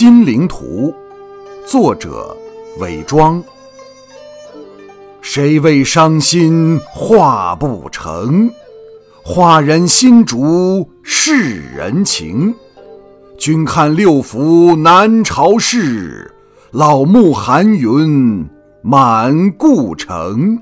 金陵图》，作者韦庄。谁为伤心画不成？画人心竹是人情。君看六福南朝事，老木寒云满故城。